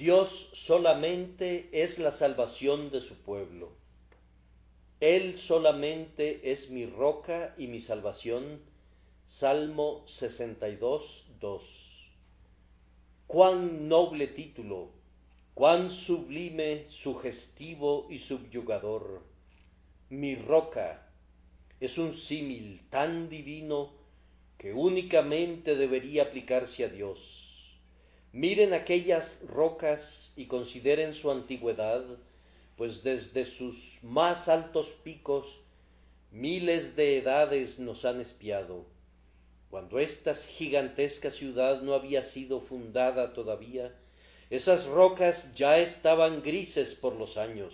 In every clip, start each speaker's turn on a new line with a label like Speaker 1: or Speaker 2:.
Speaker 1: Dios solamente es la salvación de su pueblo. Él solamente es mi roca y mi salvación. Salmo 62, 2. Cuán noble título, cuán sublime, sugestivo y subyugador. Mi roca es un símil tan divino que únicamente debería aplicarse a Dios. Miren aquellas rocas y consideren su antigüedad, pues desde sus más altos picos miles de edades nos han espiado. Cuando esta gigantesca ciudad no había sido fundada todavía, esas rocas ya estaban grises por los años.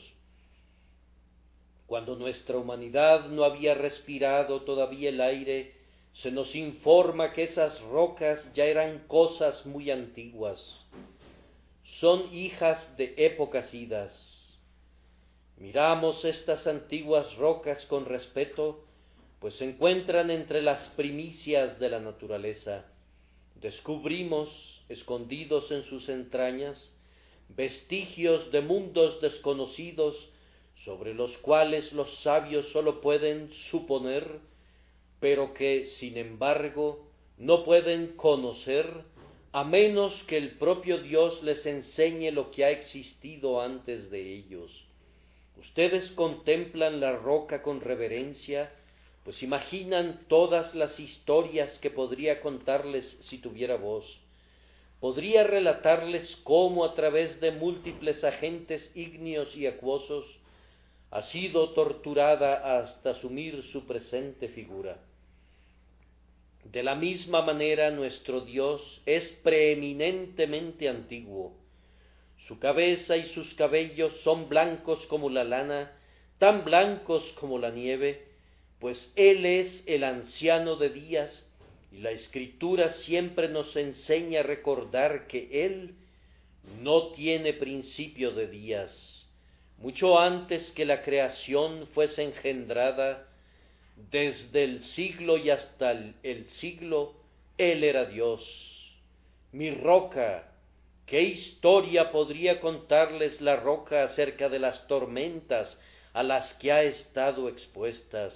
Speaker 1: Cuando nuestra humanidad no había respirado todavía el aire, se nos informa que esas rocas ya eran cosas muy antiguas. Son hijas de épocas idas. Miramos estas antiguas rocas con respeto, pues se encuentran entre las primicias de la naturaleza. Descubrimos, escondidos en sus entrañas, vestigios de mundos desconocidos sobre los cuales los sabios sólo pueden suponer pero que, sin embargo, no pueden conocer a menos que el propio Dios les enseñe lo que ha existido antes de ellos. Ustedes contemplan la roca con reverencia, pues imaginan todas las historias que podría contarles si tuviera voz. Podría relatarles cómo a través de múltiples agentes ígneos y acuosos ha sido torturada hasta asumir su presente figura. De la misma manera nuestro Dios es preeminentemente antiguo. Su cabeza y sus cabellos son blancos como la lana, tan blancos como la nieve, pues Él es el anciano de días, y la Escritura siempre nos enseña a recordar que Él no tiene principio de días mucho antes que la creación fuese engendrada, desde el siglo y hasta el, siglo, Él era Dios. Mi roca, ¿qué historia podría contarles la roca acerca de las tormentas a las que ha estado expuestas,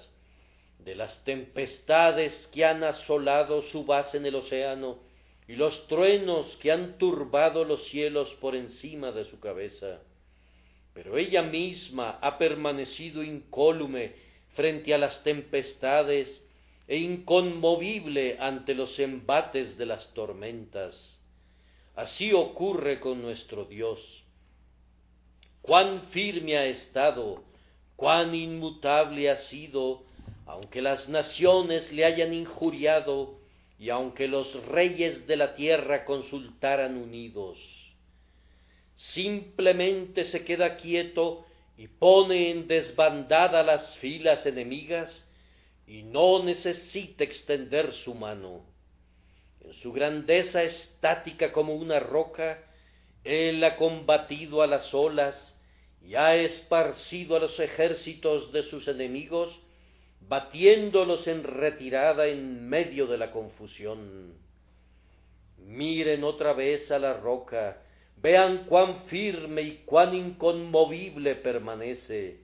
Speaker 1: de las tempestades que han asolado su base en el océano, y los truenos que han turbado los cielos por encima de su cabeza? pero ella misma ha permanecido incólume frente a las tempestades e inconmovible ante los embates de las tormentas. Así ocurre con nuestro Dios. Cuán firme ha estado, cuán inmutable ha sido, aunque las naciones le hayan injuriado y aunque los reyes de la tierra consultaran unidos simplemente se queda quieto y pone en desbandada las filas enemigas y no necesita extender su mano. En su grandeza estática como una roca, él ha combatido a las olas y ha esparcido a los ejércitos de sus enemigos, batiéndolos en retirada en medio de la confusión. Miren otra vez a la roca, Vean cuán firme y cuán inconmovible permanece.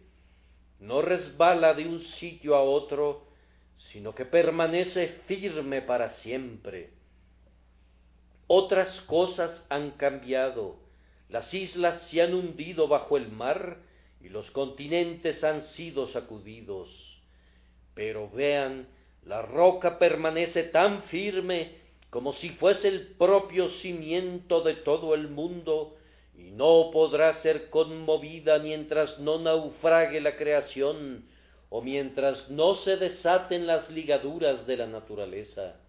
Speaker 1: No resbala de un sitio a otro, sino que permanece firme para siempre. Otras cosas han cambiado. Las islas se han hundido bajo el mar y los continentes han sido sacudidos. Pero vean, la roca permanece tan firme como si fuese el propio cimiento de todo el mundo, y no podrá ser conmovida mientras no naufrague la creación, o mientras no se desaten las ligaduras de la naturaleza.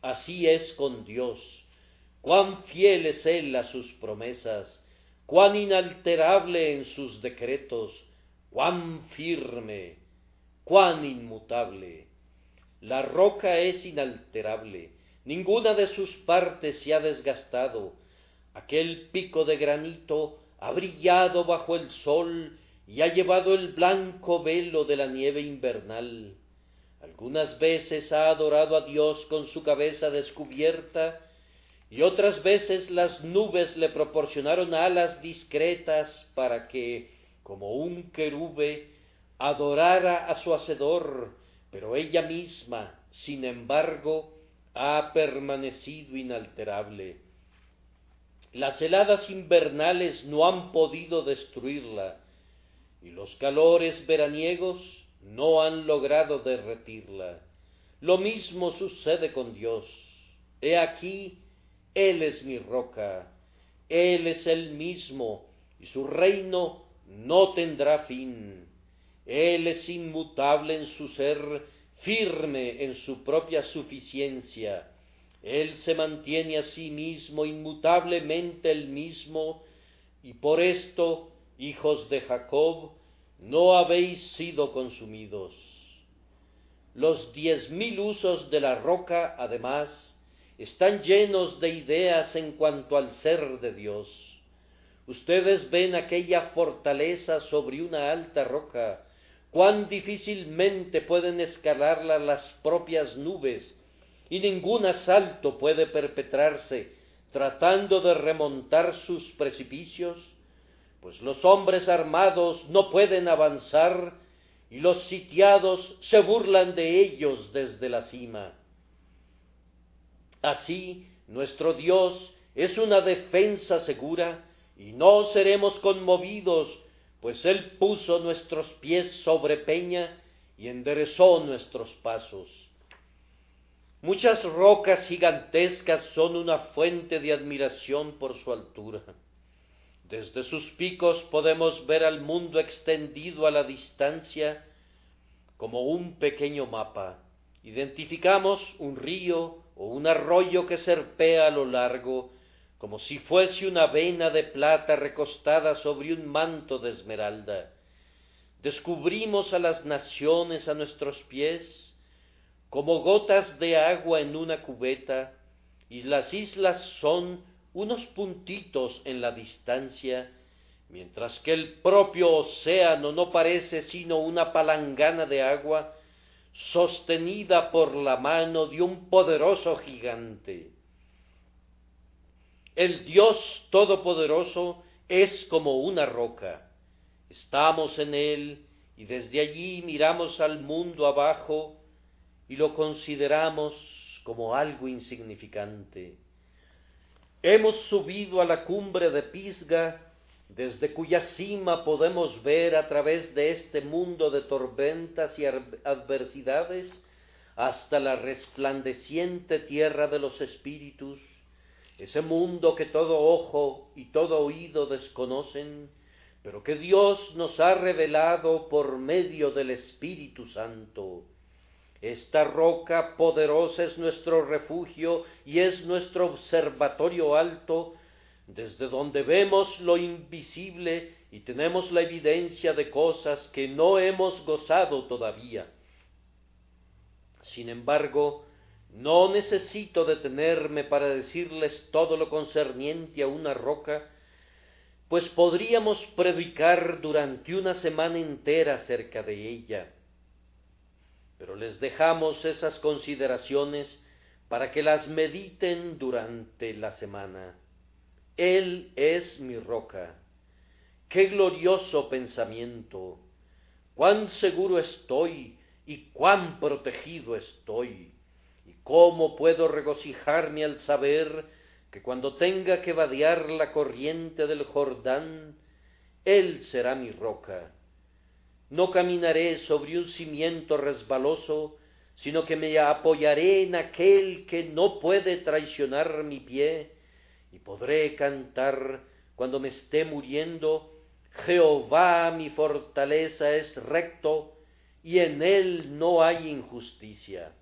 Speaker 1: Así es con Dios. Cuán fiel es Él a sus promesas, cuán inalterable en sus decretos, cuán firme, cuán inmutable. La roca es inalterable, Ninguna de sus partes se ha desgastado. Aquel pico de granito ha brillado bajo el sol y ha llevado el blanco velo de la nieve invernal. Algunas veces ha adorado a Dios con su cabeza descubierta y otras veces las nubes le proporcionaron alas discretas para que, como un querube, adorara a su hacedor, pero ella misma, sin embargo, ha permanecido inalterable. Las heladas invernales no han podido destruirla, y los calores veraniegos no han logrado derretirla. Lo mismo sucede con Dios. He aquí él es mi roca, Él es el mismo, y su reino no tendrá fin. Él es inmutable en su ser, firme en su propia suficiencia. Él se mantiene a sí mismo inmutablemente el mismo, y por esto, hijos de Jacob, no habéis sido consumidos. Los diez mil usos de la roca, además, están llenos de ideas en cuanto al ser de Dios. Ustedes ven aquella fortaleza sobre una alta roca, cuán difícilmente pueden escalarla las propias nubes, y ningún asalto puede perpetrarse tratando de remontar sus precipicios, pues los hombres armados no pueden avanzar y los sitiados se burlan de ellos desde la cima. Así, nuestro Dios es una defensa segura y no seremos conmovidos, pues Él puso nuestros pies sobre peña y enderezó nuestros pasos. Muchas rocas gigantescas son una fuente de admiración por su altura. Desde sus picos podemos ver al mundo extendido a la distancia como un pequeño mapa. Identificamos un río o un arroyo que serpea a lo largo, como si fuese una vena de plata recostada sobre un manto de esmeralda. Descubrimos a las naciones a nuestros pies, como gotas de agua en una cubeta, y las islas son unos puntitos en la distancia, mientras que el propio océano no parece sino una palangana de agua sostenida por la mano de un poderoso gigante. El Dios Todopoderoso es como una roca. Estamos en Él y desde allí miramos al mundo abajo y lo consideramos como algo insignificante. Hemos subido a la cumbre de Pisga desde cuya cima podemos ver a través de este mundo de tormentas y adversidades hasta la resplandeciente tierra de los espíritus, ese mundo que todo ojo y todo oído desconocen, pero que Dios nos ha revelado por medio del Espíritu Santo. Esta roca poderosa es nuestro refugio y es nuestro observatorio alto desde donde vemos lo invisible y tenemos la evidencia de cosas que no hemos gozado todavía. Sin embargo, no necesito detenerme para decirles todo lo concerniente a una roca, pues podríamos predicar durante una semana entera acerca de ella. Pero les dejamos esas consideraciones para que las mediten durante la semana. Él es mi roca. Qué glorioso pensamiento. Cuán seguro estoy y cuán protegido estoy. Cómo puedo regocijarme al saber que cuando tenga que vadear la corriente del Jordán, Él será mi roca. No caminaré sobre un cimiento resbaloso, sino que me apoyaré en aquel que no puede traicionar mi pie, y podré cantar cuando me esté muriendo, Jehová mi fortaleza es recto, y en él no hay injusticia.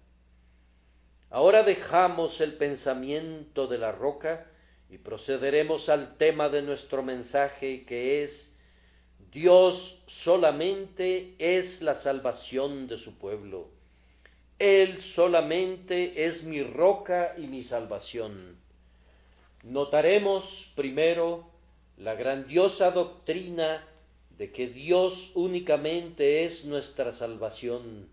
Speaker 1: Ahora dejamos el pensamiento de la roca y procederemos al tema de nuestro mensaje que es Dios solamente es la salvación de su pueblo. Él solamente es mi roca y mi salvación. Notaremos primero la grandiosa doctrina de que Dios únicamente es nuestra salvación.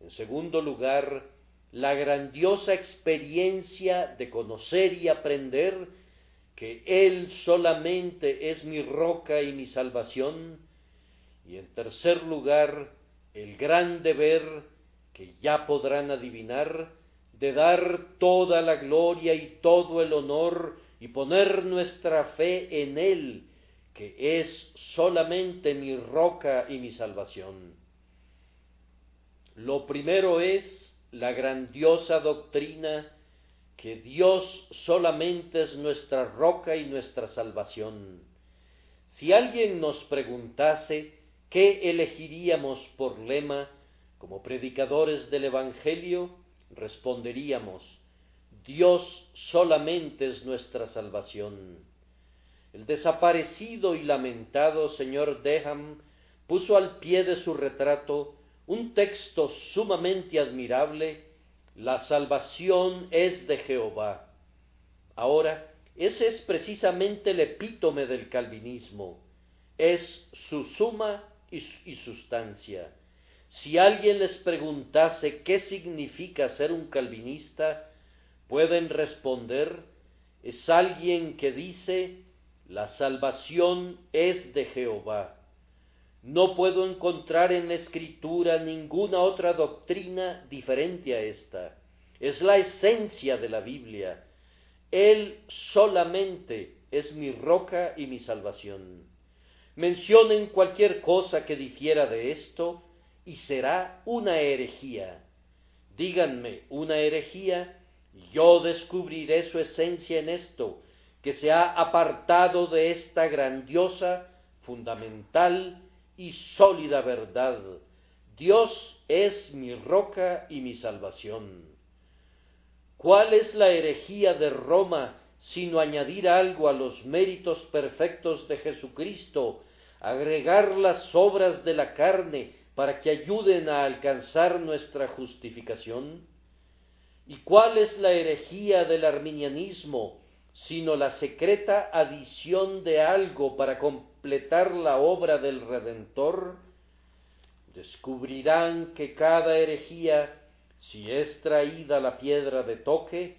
Speaker 1: En segundo lugar, la grandiosa experiencia de conocer y aprender que Él solamente es mi roca y mi salvación, y en tercer lugar, el gran deber que ya podrán adivinar de dar toda la gloria y todo el honor y poner nuestra fe en Él, que es solamente mi roca y mi salvación. Lo primero es la grandiosa doctrina que Dios solamente es nuestra roca y nuestra salvación. Si alguien nos preguntase qué elegiríamos por lema como predicadores del Evangelio, responderíamos, Dios solamente es nuestra salvación. El desaparecido y lamentado señor Deham puso al pie de su retrato un texto sumamente admirable, la salvación es de Jehová. Ahora, ese es precisamente el epítome del calvinismo, es su suma y, sustancia. Si alguien les preguntase qué significa ser un calvinista, pueden responder, es alguien que dice, la salvación es de Jehová. No puedo encontrar en la escritura ninguna otra doctrina diferente a esta. Es la esencia de la Biblia. Él solamente es mi roca y mi salvación. Mencionen cualquier cosa que difiera de esto y será una herejía. Díganme una herejía, yo descubriré su esencia en esto, que se ha apartado de esta grandiosa, fundamental y sólida verdad. Dios es mi roca y mi salvación. ¿Cuál es la herejía de Roma sino añadir algo a los méritos perfectos de Jesucristo, agregar las obras de la carne para que ayuden a alcanzar nuestra justificación? ¿Y cuál es la herejía del arminianismo sino la secreta adición de algo para completar la obra del Redentor, descubrirán que cada herejía, si es traída la piedra de toque,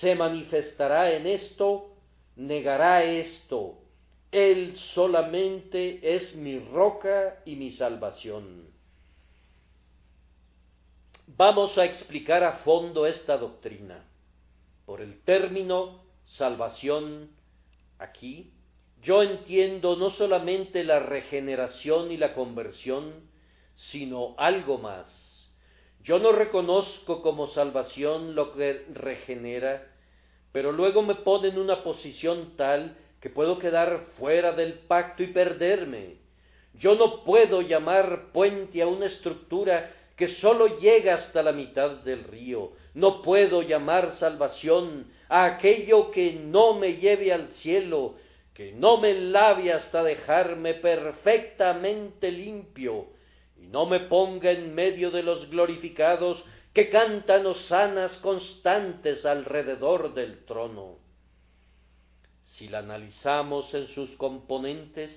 Speaker 1: se manifestará en esto, negará esto, Él solamente es mi roca y mi salvación. Vamos a explicar a fondo esta doctrina. Por el término salvación aquí, yo entiendo no solamente la regeneración y la conversión, sino algo más. Yo no reconozco como salvación lo que regenera, pero luego me pone en una posición tal que puedo quedar fuera del pacto y perderme. Yo no puedo llamar puente a una estructura que sólo llega hasta la mitad del río. No puedo llamar salvación a aquello que no me lleve al cielo, que no me lave hasta dejarme perfectamente limpio, y no me ponga en medio de los glorificados que cantan osanas constantes alrededor del trono. Si la analizamos en sus componentes,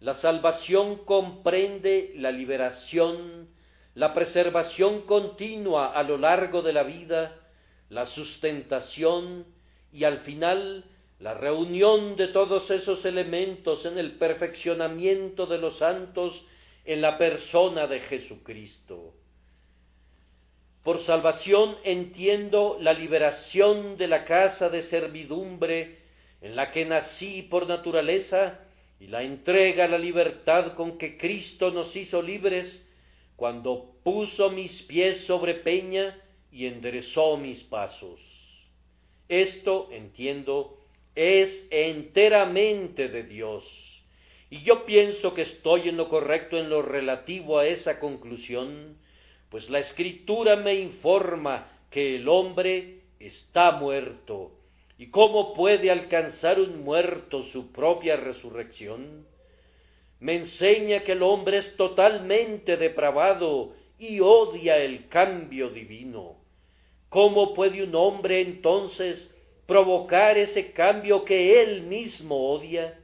Speaker 1: la salvación comprende la liberación, la preservación continua a lo largo de la vida, la sustentación y al final la reunión de todos esos elementos en el perfeccionamiento de los santos en la persona de Jesucristo. Por salvación entiendo la liberación de la casa de servidumbre en la que nací por naturaleza y la entrega a la libertad con que Cristo nos hizo libres cuando puso mis pies sobre peña y enderezó mis pasos. Esto, entiendo, es enteramente de Dios. Y yo pienso que estoy en lo correcto en lo relativo a esa conclusión, pues la escritura me informa que el hombre está muerto. ¿Y cómo puede alcanzar un muerto su propia resurrección? Me enseña que el hombre es totalmente depravado y odia el cambio divino. ¿Cómo puede un hombre entonces provocar ese cambio que él mismo odia?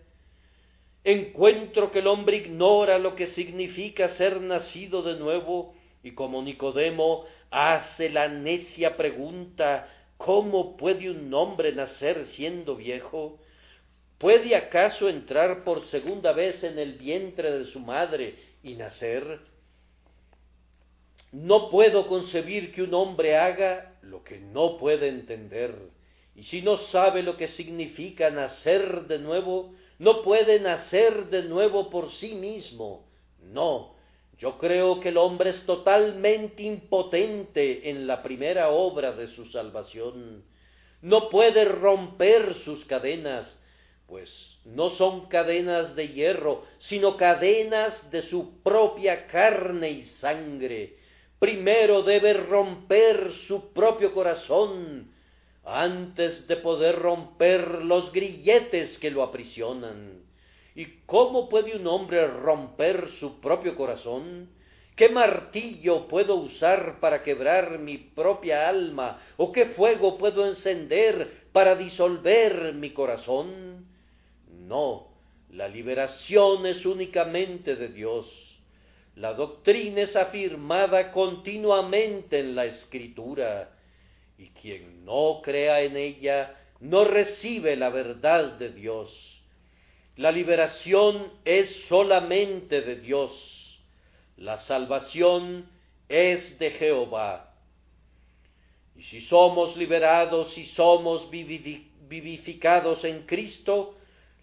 Speaker 1: Encuentro que el hombre ignora lo que significa ser nacido de nuevo y como Nicodemo hace la necia pregunta ¿Cómo puede un hombre nacer siendo viejo? ¿Puede acaso entrar por segunda vez en el vientre de su madre y nacer? No puedo concebir que un hombre haga lo que no puede entender. Y si no sabe lo que significa nacer de nuevo, no puede nacer de nuevo por sí mismo. No, yo creo que el hombre es totalmente impotente en la primera obra de su salvación. No puede romper sus cadenas, pues no son cadenas de hierro, sino cadenas de su propia carne y sangre. Primero debe romper su propio corazón antes de poder romper los grilletes que lo aprisionan. ¿Y cómo puede un hombre romper su propio corazón? ¿Qué martillo puedo usar para quebrar mi propia alma? ¿O qué fuego puedo encender para disolver mi corazón? No, la liberación es únicamente de Dios. La doctrina es afirmada continuamente en la Escritura, y quien no crea en ella no recibe la verdad de Dios. La liberación es solamente de Dios. La salvación es de Jehová. Y si somos liberados y somos vivificados en Cristo,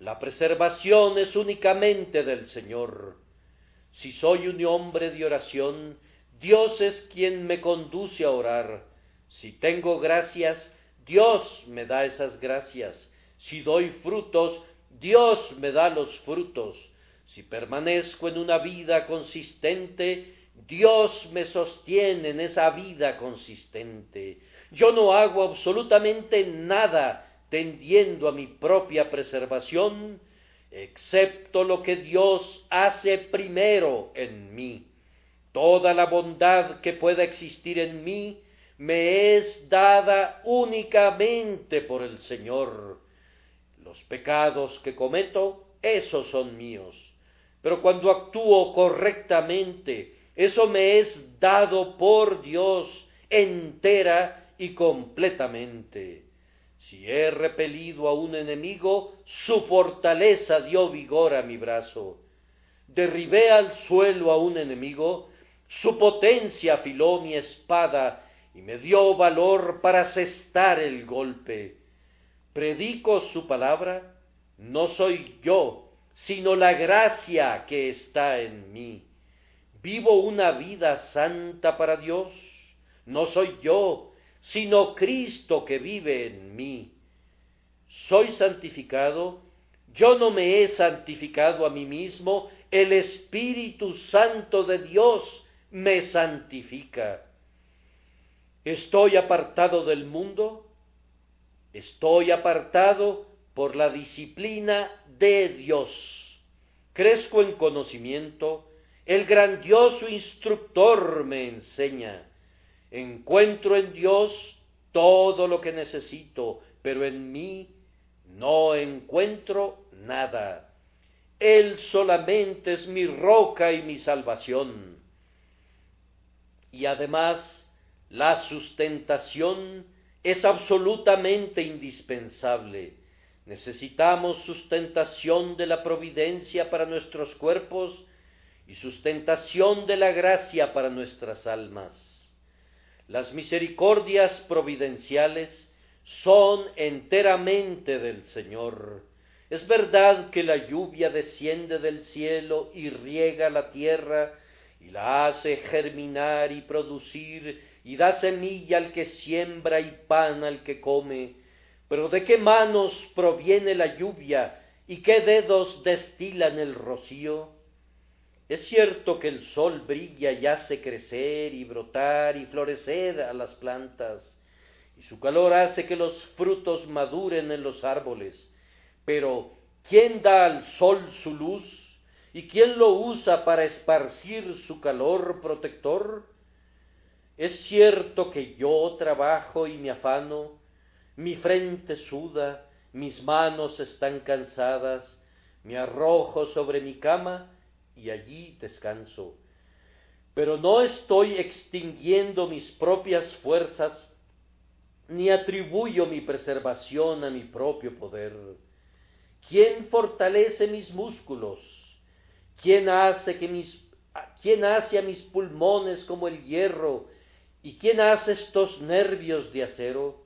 Speaker 1: la preservación es únicamente del Señor. Si soy un hombre de oración, Dios es quien me conduce a orar. Si tengo gracias, Dios me da esas gracias. Si doy frutos, Dios me da los frutos. Si permanezco en una vida consistente, Dios me sostiene en esa vida consistente. Yo no hago absolutamente nada tendiendo a mi propia preservación, excepto lo que Dios hace primero en mí. Toda la bondad que pueda existir en mí me es dada únicamente por el Señor. Los pecados que cometo, esos son míos. Pero cuando actúo correctamente, eso me es dado por Dios entera y completamente. Si he repelido a un enemigo, su fortaleza dio vigor a mi brazo. Derribé al suelo a un enemigo, su potencia afiló mi espada y me dio valor para asestar el golpe predico su palabra, no soy yo, sino la gracia que está en mí. Vivo una vida santa para Dios, no soy yo, sino Cristo que vive en mí. Soy santificado, yo no me he santificado a mí mismo, el Espíritu Santo de Dios me santifica. Estoy apartado del mundo, Estoy apartado por la disciplina de Dios. Crezco en conocimiento, el grandioso instructor me enseña. Encuentro en Dios todo lo que necesito, pero en mí no encuentro nada. Él solamente es mi roca y mi salvación. Y además, la sustentación es absolutamente indispensable. Necesitamos sustentación de la providencia para nuestros cuerpos y sustentación de la gracia para nuestras almas. Las misericordias providenciales son enteramente del Señor. Es verdad que la lluvia desciende del cielo y riega la tierra y la hace germinar y producir y da semilla al que siembra y pan al que come. Pero ¿de qué manos proviene la lluvia y qué dedos destilan el rocío? Es cierto que el sol brilla y hace crecer y brotar y florecer a las plantas, y su calor hace que los frutos maduren en los árboles. Pero ¿quién da al sol su luz? ¿Y quién lo usa para esparcir su calor protector? Es cierto que yo trabajo y me afano, mi frente suda, mis manos están cansadas, me arrojo sobre mi cama y allí descanso. pero no estoy extinguiendo mis propias fuerzas, ni atribuyo mi preservación a mi propio poder. ¿Quién fortalece mis músculos? ¿Quién hace que mis quién hace a mis pulmones como el hierro y quién hace estos nervios de acero?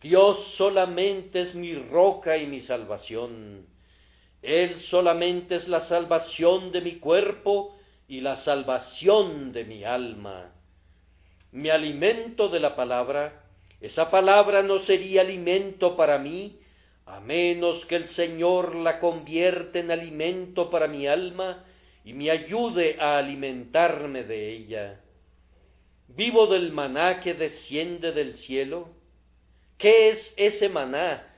Speaker 1: Dios solamente es mi roca y mi salvación. Él solamente es la salvación de mi cuerpo y la salvación de mi alma. Mi alimento de la palabra, esa palabra no sería alimento para mí, a menos que el Señor la convierta en alimento para mi alma y me ayude a alimentarme de ella. Vivo del maná que desciende del cielo. ¿Qué es ese maná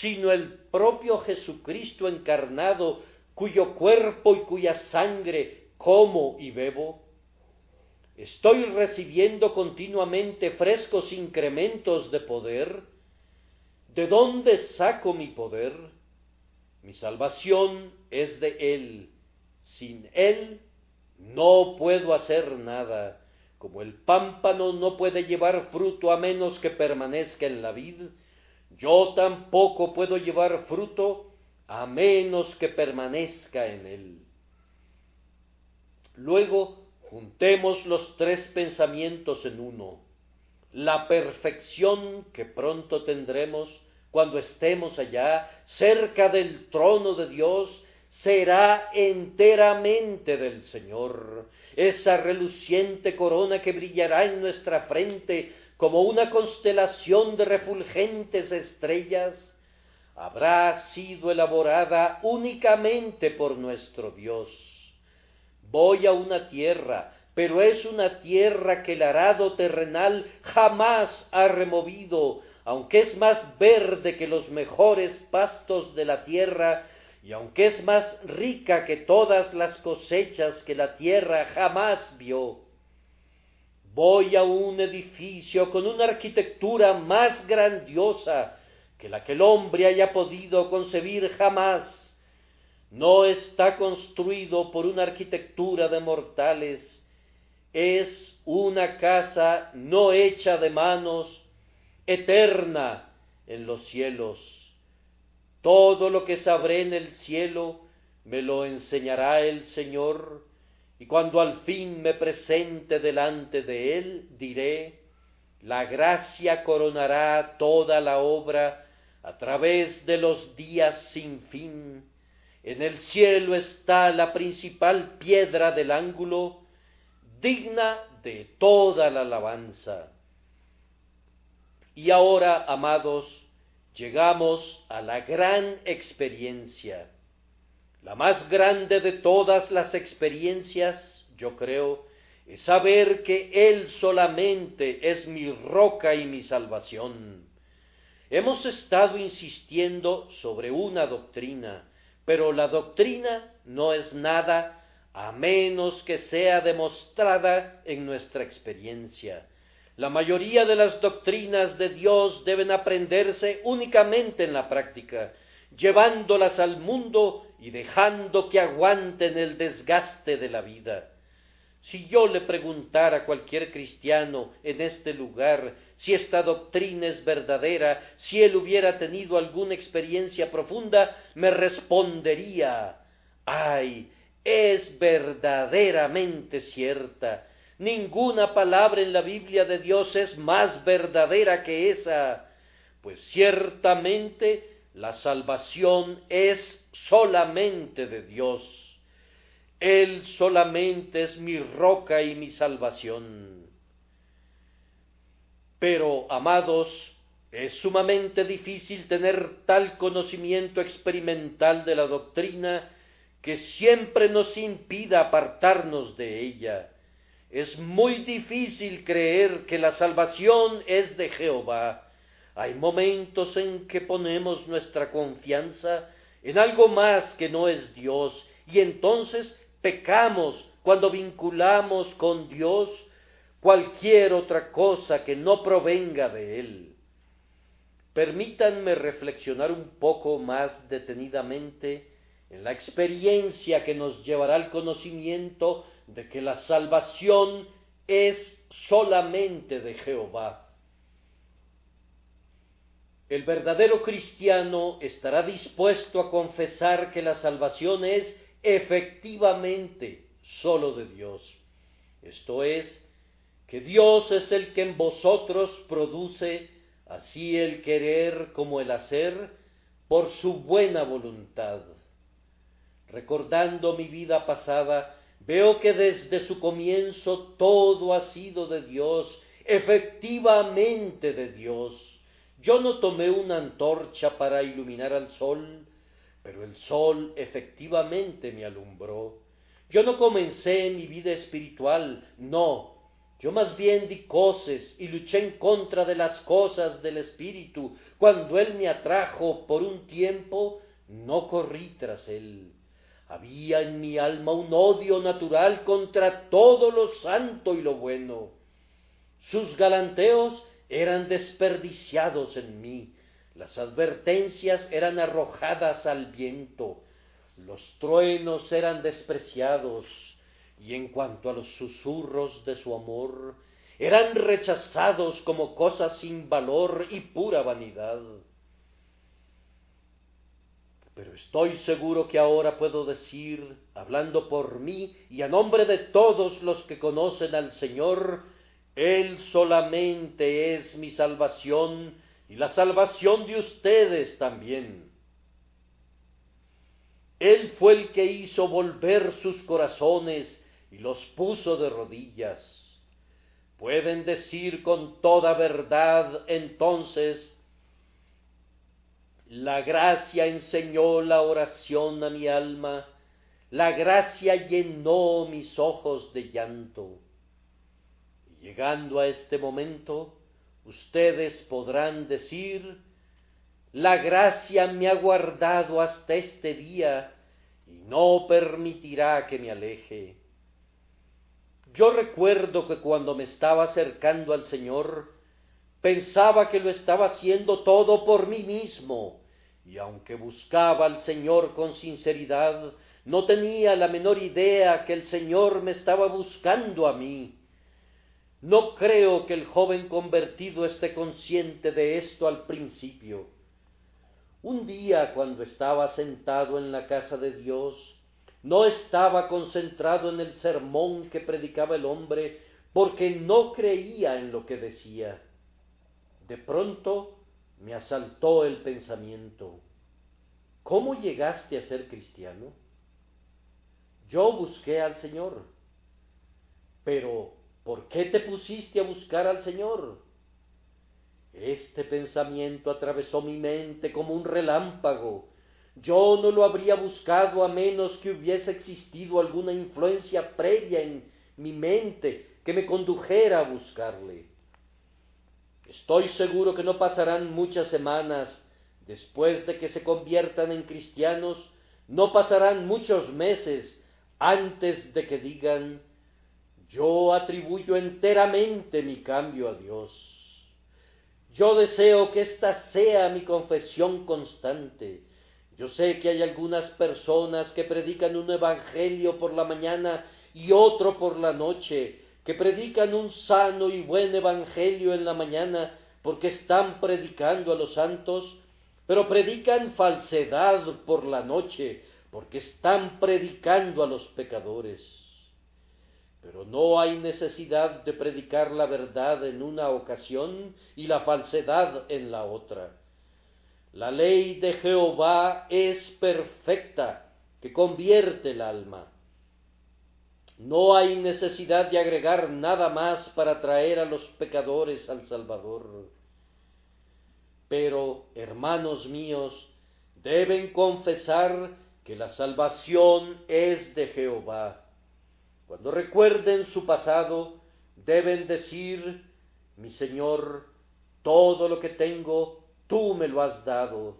Speaker 1: sino el propio Jesucristo encarnado, cuyo cuerpo y cuya sangre como y bebo? ¿Estoy recibiendo continuamente frescos incrementos de poder? ¿De dónde saco mi poder? Mi salvación es de Él. Sin Él no puedo hacer nada. Como el pámpano no puede llevar fruto a menos que permanezca en la vid, yo tampoco puedo llevar fruto a menos que permanezca en él. Luego, juntemos los tres pensamientos en uno. La perfección que pronto tendremos cuando estemos allá, cerca del trono de Dios, será enteramente del Señor. Esa reluciente corona que brillará en nuestra frente como una constelación de refulgentes estrellas, habrá sido elaborada únicamente por nuestro Dios. Voy a una tierra, pero es una tierra que el arado terrenal jamás ha removido, aunque es más verde que los mejores pastos de la tierra, y aunque es más rica que todas las cosechas que la tierra jamás vio. Voy a un edificio con una arquitectura más grandiosa que la que el hombre haya podido concebir jamás. No está construido por una arquitectura de mortales, es una casa no hecha de manos, eterna en los cielos. Todo lo que sabré en el cielo me lo enseñará el Señor y cuando al fin me presente delante de él, diré, la gracia coronará toda la obra a través de los días sin fin. En el cielo está la principal piedra del ángulo, digna de toda la alabanza. Y ahora, amados, llegamos a la gran experiencia la más grande de todas las experiencias, yo creo, es saber que Él solamente es mi roca y mi salvación. Hemos estado insistiendo sobre una doctrina, pero la doctrina no es nada a menos que sea demostrada en nuestra experiencia. La mayoría de las doctrinas de Dios deben aprenderse únicamente en la práctica, llevándolas al mundo y dejando que aguanten el desgaste de la vida. Si yo le preguntara a cualquier cristiano en este lugar si esta doctrina es verdadera, si él hubiera tenido alguna experiencia profunda, me respondería ay, es verdaderamente cierta. Ninguna palabra en la Biblia de Dios es más verdadera que esa, pues ciertamente la salvación es solamente de Dios. Él solamente es mi roca y mi salvación. Pero, amados, es sumamente difícil tener tal conocimiento experimental de la doctrina que siempre nos impida apartarnos de ella. Es muy difícil creer que la salvación es de Jehová, hay momentos en que ponemos nuestra confianza en algo más que no es Dios y entonces pecamos cuando vinculamos con Dios cualquier otra cosa que no provenga de Él. Permítanme reflexionar un poco más detenidamente en la experiencia que nos llevará al conocimiento de que la salvación es solamente de Jehová. El verdadero cristiano estará dispuesto a confesar que la salvación es efectivamente sólo de Dios. Esto es, que Dios es el que en vosotros produce así el querer como el hacer por su buena voluntad. Recordando mi vida pasada, veo que desde su comienzo todo ha sido de Dios, efectivamente de Dios. Yo no tomé una antorcha para iluminar al sol, pero el sol efectivamente me alumbró. Yo no comencé mi vida espiritual, no, yo más bien di coces y luché en contra de las cosas del espíritu. Cuando él me atrajo por un tiempo, no corrí tras él. Había en mi alma un odio natural contra todo lo santo y lo bueno. Sus galanteos eran desperdiciados en mí, las advertencias eran arrojadas al viento, los truenos eran despreciados, y en cuanto a los susurros de su amor, eran rechazados como cosas sin valor y pura vanidad. Pero estoy seguro que ahora puedo decir, hablando por mí y a nombre de todos los que conocen al Señor, Él solamente es mi salvación y la salvación de ustedes también. Él fue el que hizo volver sus corazones y los puso de rodillas. Pueden decir con toda verdad entonces, la gracia enseñó la oración a mi alma, la gracia llenó mis ojos de llanto. Llegando a este momento, ustedes podrán decir, la gracia me ha guardado hasta este día y no permitirá que me aleje. Yo recuerdo que cuando me estaba acercando al Señor, pensaba que lo estaba haciendo todo por mí mismo, y aunque buscaba al Señor con sinceridad, no tenía la menor idea que el Señor me estaba buscando a mí. No creo que el joven convertido esté consciente de esto al principio. Un día, cuando estaba sentado en la casa de Dios, no estaba concentrado en el sermón que predicaba el hombre porque no creía en lo que decía. De pronto me asaltó el pensamiento, ¿cómo llegaste a ser cristiano? Yo busqué al Señor. Pero, ¿por qué te pusiste a buscar al Señor? Este pensamiento atravesó mi mente como un relámpago yo no lo habría buscado a menos que hubiese existido alguna influencia previa en mi mente que me condujera a buscarle. Estoy seguro que no pasarán muchas semanas después de que se conviertan en cristianos, no pasarán muchos meses antes de que digan yo atribuyo enteramente mi cambio a Dios. Yo deseo que esta sea mi confesión constante yo sé que hay algunas personas que predican un evangelio por la mañana y otro por la noche, que predican un sano y buen evangelio en la mañana porque están predicando a los santos, pero predican falsedad por la noche porque están predicando a los pecadores. Pero no hay necesidad de predicar la verdad en una ocasión y la falsedad en la otra. La ley de Jehová es perfecta, que convierte el alma. No hay necesidad de agregar nada más para traer a los pecadores al Salvador. Pero, hermanos míos, deben confesar que la salvación es de Jehová. Cuando recuerden su pasado, deben decir, mi Señor, todo lo que tengo tú me lo has dado.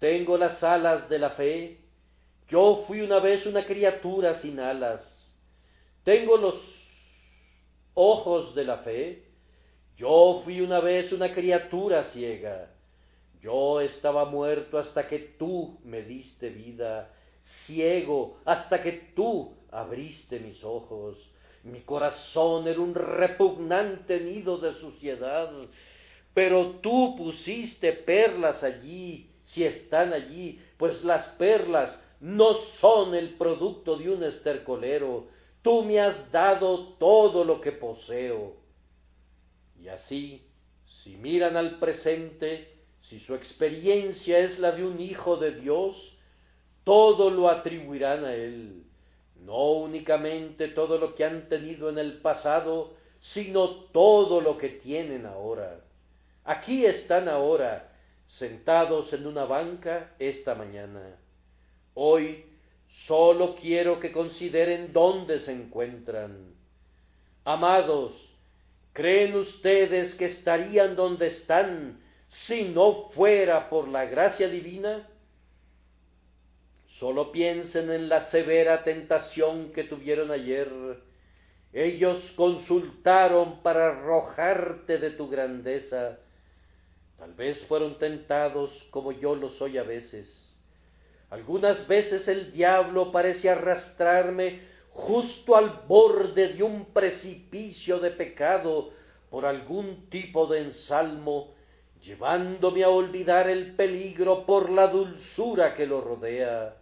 Speaker 1: Tengo las alas de la fe. Yo fui una vez una criatura sin alas. Tengo los ojos de la fe. Yo fui una vez una criatura ciega. Yo estaba muerto hasta que tú me diste vida, ciego hasta que tú abriste mis ojos, mi corazón era un repugnante nido de suciedad, pero tú pusiste perlas allí, si están allí, pues las perlas no son el producto de un estercolero, tú me has dado todo lo que poseo. Y así, si miran al presente, si su experiencia es la de un hijo de Dios, todo lo atribuirán a Él, no únicamente todo lo que han tenido en el pasado, sino todo lo que tienen ahora. Aquí están ahora, sentados en una banca esta mañana. Hoy solo quiero que consideren dónde se encuentran. Amados, ¿creen ustedes que estarían donde están si no fuera por la gracia divina? Solo piensen en la severa tentación que tuvieron ayer. Ellos consultaron para arrojarte de tu grandeza. Tal vez fueron tentados como yo lo soy a veces. Algunas veces el diablo parece arrastrarme justo al borde de un precipicio de pecado por algún tipo de ensalmo, llevándome a olvidar el peligro por la dulzura que lo rodea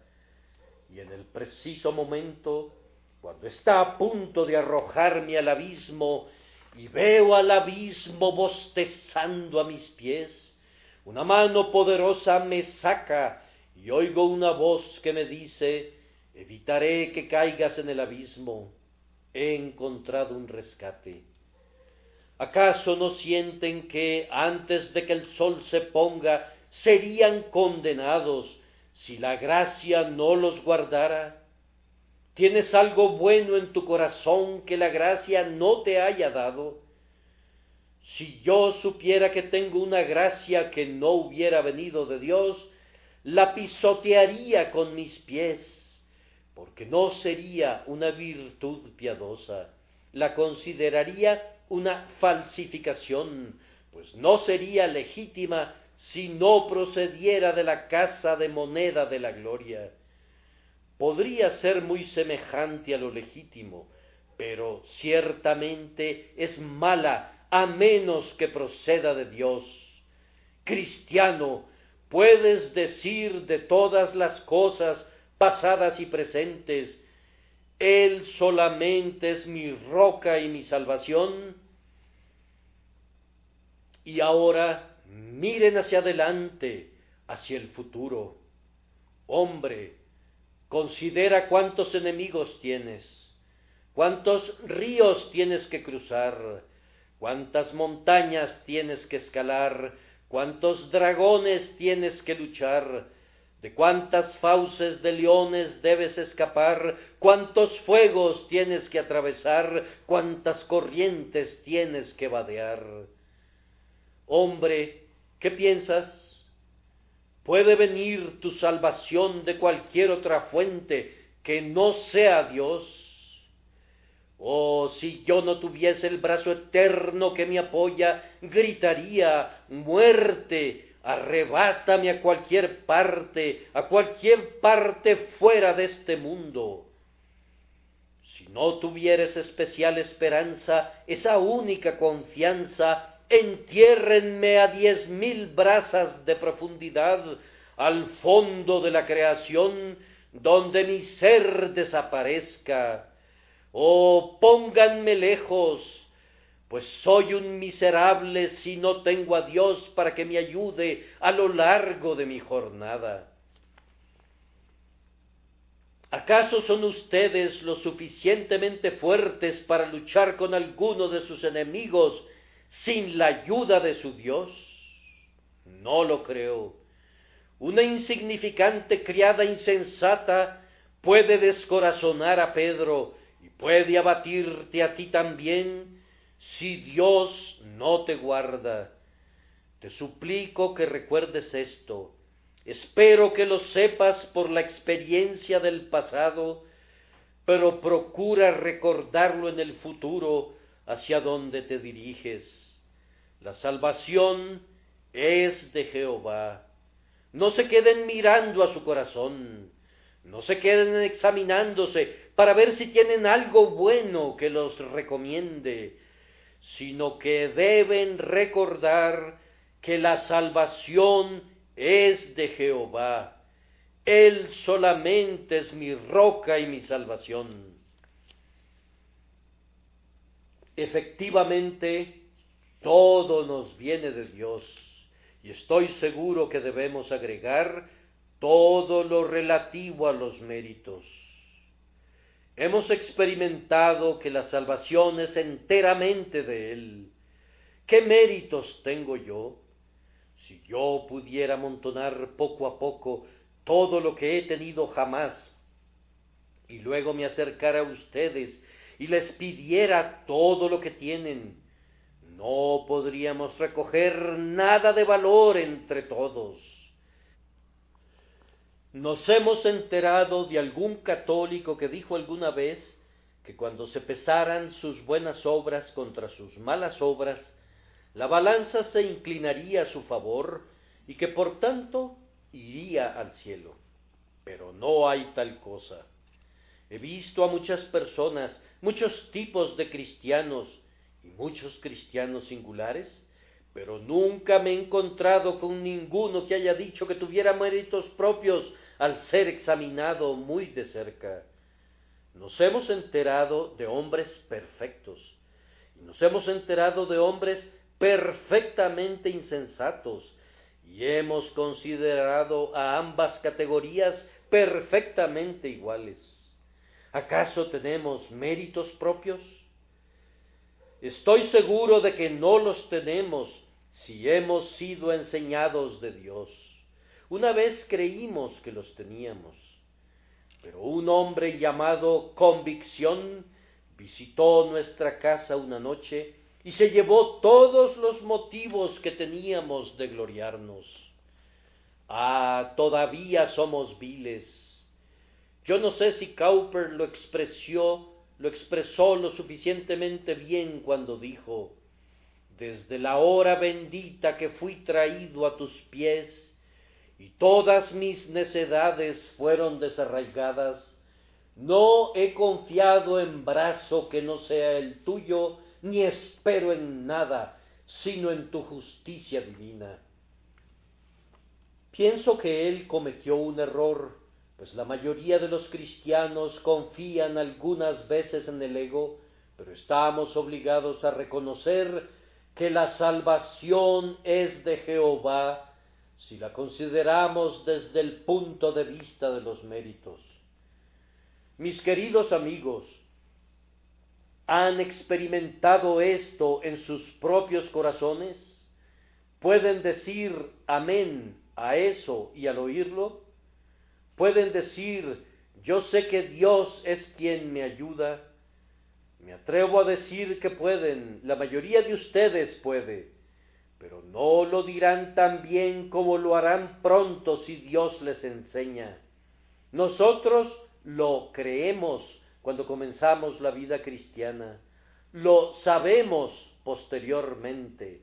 Speaker 1: y en el preciso momento, cuando está a punto de arrojarme al abismo, y veo al abismo bostezando a mis pies, una mano poderosa me saca y oigo una voz que me dice, evitaré que caigas en el abismo, he encontrado un rescate. ¿Acaso no sienten que antes de que el sol se ponga serían condenados si la gracia no los guardara? ¿Tienes algo bueno en tu corazón que la gracia no te haya dado? Si yo supiera que tengo una gracia que no hubiera venido de Dios, la pisotearía con mis pies, porque no sería una virtud piadosa, la consideraría una falsificación, pues no sería legítima si no procediera de la casa de moneda de la gloria. Podría ser muy semejante a lo legítimo, pero ciertamente es mala a menos que proceda de Dios. Cristiano, puedes decir de todas las cosas pasadas y presentes, Él solamente es mi roca y mi salvación. Y ahora miren hacia adelante, hacia el futuro. Hombre, considera cuántos enemigos tienes, cuántos ríos tienes que cruzar, cuántas montañas tienes que escalar, cuántos dragones tienes que luchar, de cuántas fauces de leones debes escapar, cuántos fuegos tienes que atravesar, cuántas corrientes tienes que vadear. Hombre, ¿qué piensas? ¿Puede venir tu salvación de cualquier otra fuente que no sea Dios? Oh, si yo no tuviese el brazo eterno que me apoya, gritaría, muerte, arrebátame a cualquier parte, a cualquier parte fuera de este mundo. Si no tuvieres especial esperanza, esa única confianza entiérrenme a diez mil brazas de profundidad al fondo de la creación, donde mi ser desaparezca. Oh, pónganme lejos, pues soy un miserable si no tengo a Dios para que me ayude a lo largo de mi jornada. ¿Acaso son ustedes lo suficientemente fuertes para luchar con alguno de sus enemigos sin la ayuda de su Dios? No lo creo. Una insignificante criada insensata puede descorazonar a Pedro y puede abatirte a ti también si Dios no te guarda. Te suplico que recuerdes esto. Espero que lo sepas por la experiencia del pasado, pero procura recordarlo en el futuro hacia donde te diriges. La salvación es de Jehová. No se queden mirando a su corazón, no se queden examinándose para ver si tienen algo bueno que los recomiende, sino que deben recordar que la salvación es de Jehová. Él solamente es mi roca y mi salvación. Efectivamente, todo nos viene de Dios y estoy seguro que debemos agregar todo lo relativo a los méritos. Hemos experimentado que la salvación es enteramente de Él. ¿Qué méritos tengo yo? Si yo pudiera amontonar poco a poco todo lo que he tenido jamás, y luego me acercara a ustedes y les pidiera todo lo que tienen, no podríamos recoger nada de valor entre todos. Nos hemos enterado de algún católico que dijo alguna vez que cuando se pesaran sus buenas obras contra sus malas obras, la balanza se inclinaría a su favor y que por tanto iría al cielo. Pero no hay tal cosa. He visto a muchas personas, muchos tipos de cristianos y muchos cristianos singulares, pero nunca me he encontrado con ninguno que haya dicho que tuviera méritos propios al ser examinado muy de cerca. Nos hemos enterado de hombres perfectos y nos hemos enterado de hombres perfectamente insensatos y hemos considerado a ambas categorías perfectamente iguales. ¿Acaso tenemos méritos propios? Estoy seguro de que no los tenemos si hemos sido enseñados de Dios. Una vez creímos que los teníamos, pero un hombre llamado convicción visitó nuestra casa una noche y se llevó todos los motivos que teníamos de gloriarnos. Ah, todavía somos viles. Yo no sé si Cowper lo expresó, lo expresó lo suficientemente bien cuando dijo, desde la hora bendita que fui traído a tus pies, y todas mis necedades fueron desarraigadas, no he confiado en brazo que no sea el tuyo, ni espero en nada, sino en tu justicia divina. Pienso que él cometió un error, pues la mayoría de los cristianos confían algunas veces en el ego, pero estamos obligados a reconocer que la salvación es de Jehová si la consideramos desde el punto de vista de los méritos. Mis queridos amigos, ¿Han experimentado esto en sus propios corazones? ¿Pueden decir amén a eso y al oírlo? ¿Pueden decir yo sé que Dios es quien me ayuda? Me atrevo a decir que pueden, la mayoría de ustedes puede, pero no lo dirán tan bien como lo harán pronto si Dios les enseña. Nosotros lo creemos cuando comenzamos la vida cristiana, lo sabemos posteriormente,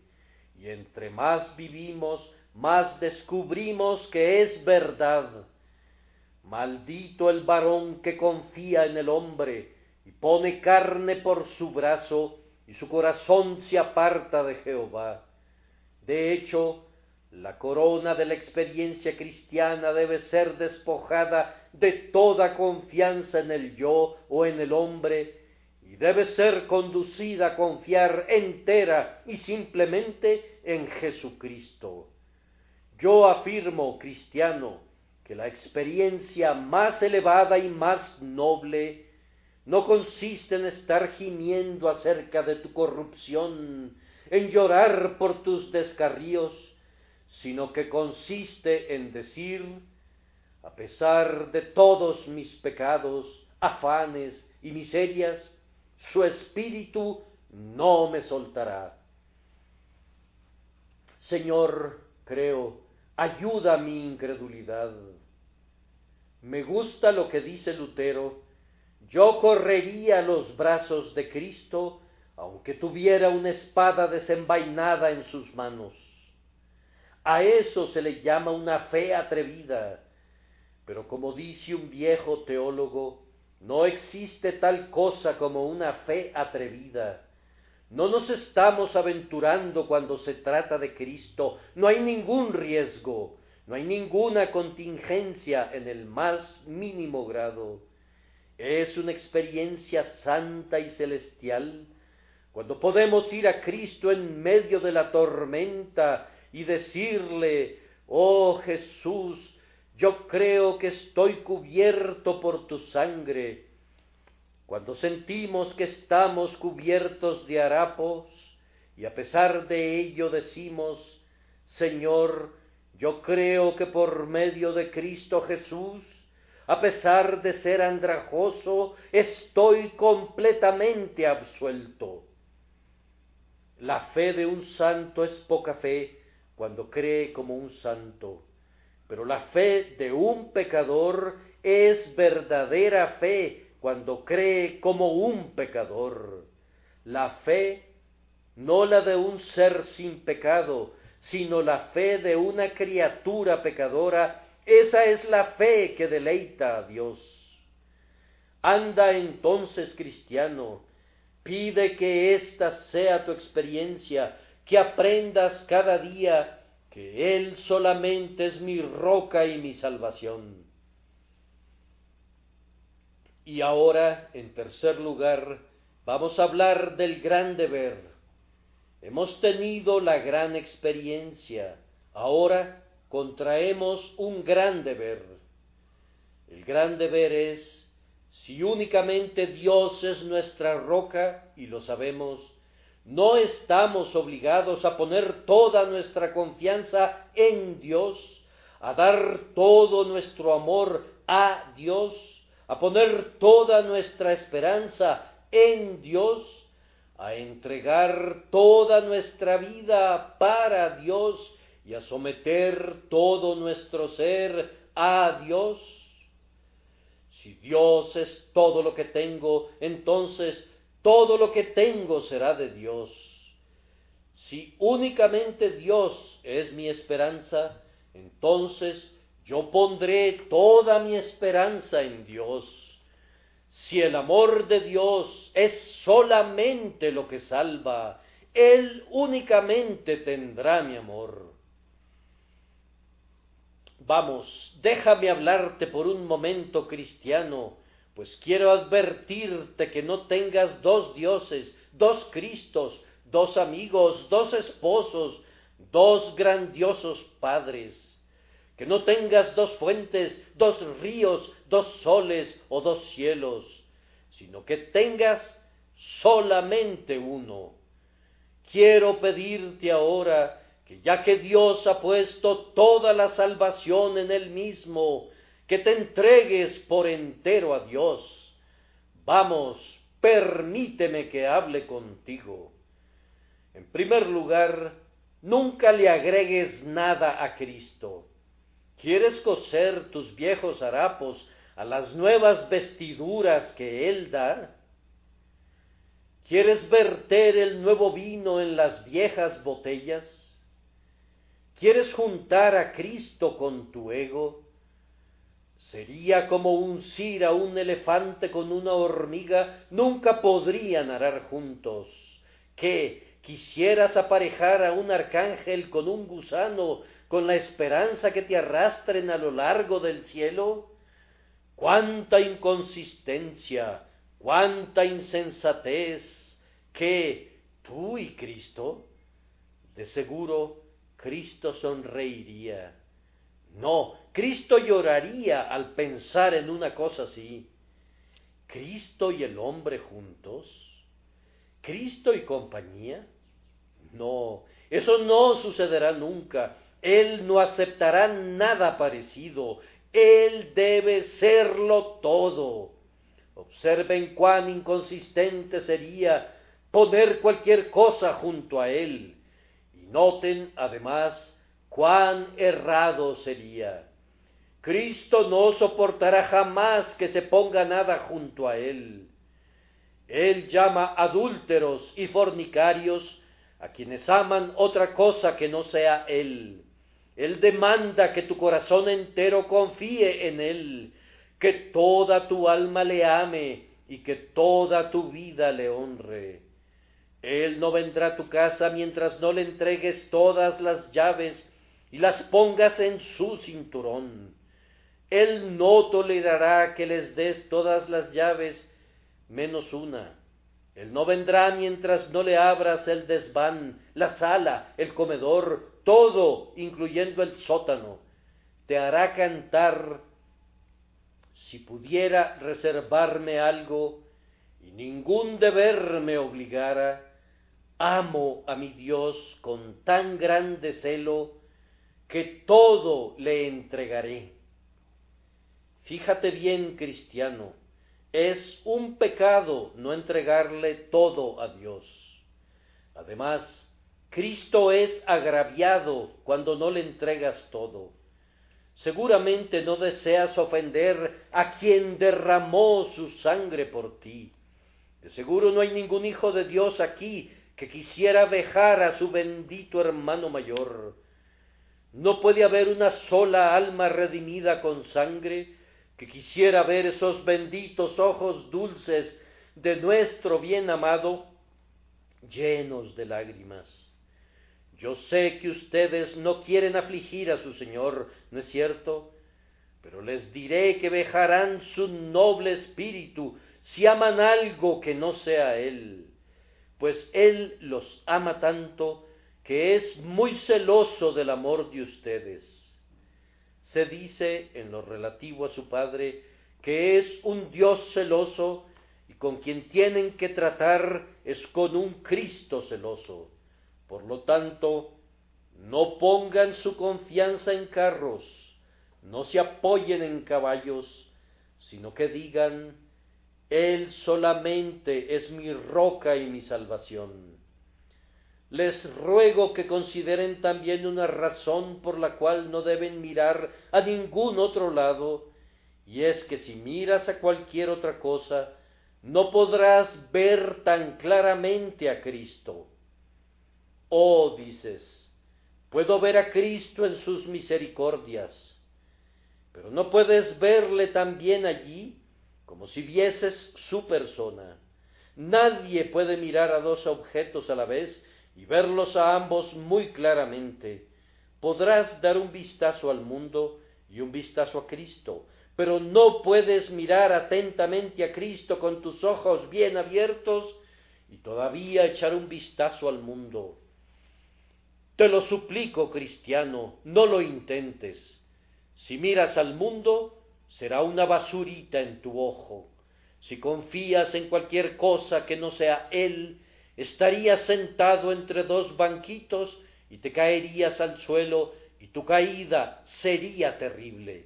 Speaker 1: y entre más vivimos, más descubrimos que es verdad. Maldito el varón que confía en el hombre y pone carne por su brazo y su corazón se aparta de Jehová. De hecho, la corona de la experiencia cristiana debe ser despojada de toda confianza en el yo o en el hombre y debe ser conducida a confiar entera y simplemente en Jesucristo. Yo afirmo, cristiano, que la experiencia más elevada y más noble no consiste en estar gimiendo acerca de tu corrupción, en llorar por tus descarríos, sino que consiste en decir, a pesar de todos mis pecados, afanes y miserias, su espíritu no me soltará. Señor, creo, ayuda a mi incredulidad. Me gusta lo que dice Lutero, yo correría a los brazos de Cristo aunque tuviera una espada desenvainada en sus manos. A eso se le llama una fe atrevida. Pero como dice un viejo teólogo, No existe tal cosa como una fe atrevida. No nos estamos aventurando cuando se trata de Cristo. No hay ningún riesgo, no hay ninguna contingencia en el más mínimo grado. Es una experiencia santa y celestial cuando podemos ir a Cristo en medio de la tormenta y decirle, oh Jesús, yo creo que estoy cubierto por tu sangre. Cuando sentimos que estamos cubiertos de harapos y a pesar de ello decimos, Señor, yo creo que por medio de Cristo Jesús, a pesar de ser andrajoso, estoy completamente absuelto. La fe de un santo es poca fe cuando cree como un santo, pero la fe de un pecador es verdadera fe cuando cree como un pecador. La fe, no la de un ser sin pecado, sino la fe de una criatura pecadora, esa es la fe que deleita a Dios. Anda entonces, cristiano, pide que esta sea tu experiencia, que aprendas cada día que Él solamente es mi roca y mi salvación. Y ahora, en tercer lugar, vamos a hablar del gran deber. Hemos tenido la gran experiencia, ahora contraemos un gran deber. El gran deber es, si únicamente Dios es nuestra roca, y lo sabemos, no estamos obligados a poner toda nuestra confianza en Dios, a dar todo nuestro amor a Dios, a poner toda nuestra esperanza en Dios, a entregar toda nuestra vida para Dios y a someter todo nuestro ser a Dios. Si Dios es todo lo que tengo, entonces todo lo que tengo será de Dios. Si únicamente Dios es mi esperanza, entonces yo pondré toda mi esperanza en Dios. Si el amor de Dios es solamente lo que salva, Él únicamente tendrá mi amor. Vamos, déjame hablarte por un momento, cristiano, pues quiero advertirte que no tengas dos dioses, dos Cristos, dos amigos, dos esposos, dos grandiosos padres, que no tengas dos fuentes, dos ríos, dos soles o dos cielos, sino que tengas solamente uno. Quiero pedirte ahora que ya que Dios ha puesto toda la salvación en Él mismo, que te entregues por entero a Dios. Vamos, permíteme que hable contigo. En primer lugar, nunca le agregues nada a Cristo. ¿Quieres coser tus viejos harapos a las nuevas vestiduras que Él da? ¿Quieres verter el nuevo vino en las viejas botellas? ¿Quieres juntar a Cristo con tu ego? Sería como un a un elefante con una hormiga, nunca podrían arar juntos. ¿Qué? ¿Quisieras aparejar a un arcángel con un gusano, con la esperanza que te arrastren a lo largo del cielo? ¡Cuánta inconsistencia! ¡Cuánta insensatez! ¿Qué? ¿Tú y Cristo? De seguro, Cristo sonreiría no, Cristo lloraría al pensar en una cosa así. ¿Cristo y el hombre juntos? ¿Cristo y compañía? No, eso no sucederá nunca. Él no aceptará nada parecido. Él debe serlo todo. Observen cuán inconsistente sería poner cualquier cosa junto a Él. Y noten, además, cuán errado sería. Cristo no soportará jamás que se ponga nada junto a él. Él llama adúlteros y fornicarios a quienes aman otra cosa que no sea Él. Él demanda que tu corazón entero confíe en Él, que toda tu alma le ame y que toda tu vida le honre. Él no vendrá a tu casa mientras no le entregues todas las llaves y las pongas en su cinturón. Él no tolerará que les des todas las llaves menos una. Él no vendrá mientras no le abras el desván, la sala, el comedor, todo, incluyendo el sótano. Te hará cantar si pudiera reservarme algo y ningún deber me obligara, amo a mi Dios con tan grande celo que todo le entregaré. Fíjate bien, cristiano, es un pecado no entregarle todo a Dios. Además, Cristo es agraviado cuando no le entregas todo. Seguramente no deseas ofender a quien derramó su sangre por ti. De seguro no hay ningún hijo de Dios aquí que quisiera dejar a su bendito hermano mayor. No puede haber una sola alma redimida con sangre que quisiera ver esos benditos ojos dulces de nuestro bien amado llenos de lágrimas. Yo sé que ustedes no quieren afligir a su Señor, ¿no es cierto? Pero les diré que dejarán su noble espíritu si aman algo que no sea Él, pues Él los ama tanto que es muy celoso del amor de ustedes. Se dice en lo relativo a su Padre que es un Dios celoso y con quien tienen que tratar es con un Cristo celoso. Por lo tanto, no pongan su confianza en carros, no se apoyen en caballos, sino que digan, Él solamente es mi roca y mi salvación. Les ruego que consideren también una razón por la cual no deben mirar a ningún otro lado, y es que si miras a cualquier otra cosa, no podrás ver tan claramente a Cristo. Oh, dices, puedo ver a Cristo en sus misericordias, pero no puedes verle también allí como si vieses su persona. Nadie puede mirar a dos objetos a la vez y verlos a ambos muy claramente. Podrás dar un vistazo al mundo y un vistazo a Cristo, pero no puedes mirar atentamente a Cristo con tus ojos bien abiertos y todavía echar un vistazo al mundo. Te lo suplico, cristiano, no lo intentes. Si miras al mundo, será una basurita en tu ojo. Si confías en cualquier cosa que no sea Él, estarías sentado entre dos banquitos y te caerías al suelo y tu caída sería terrible.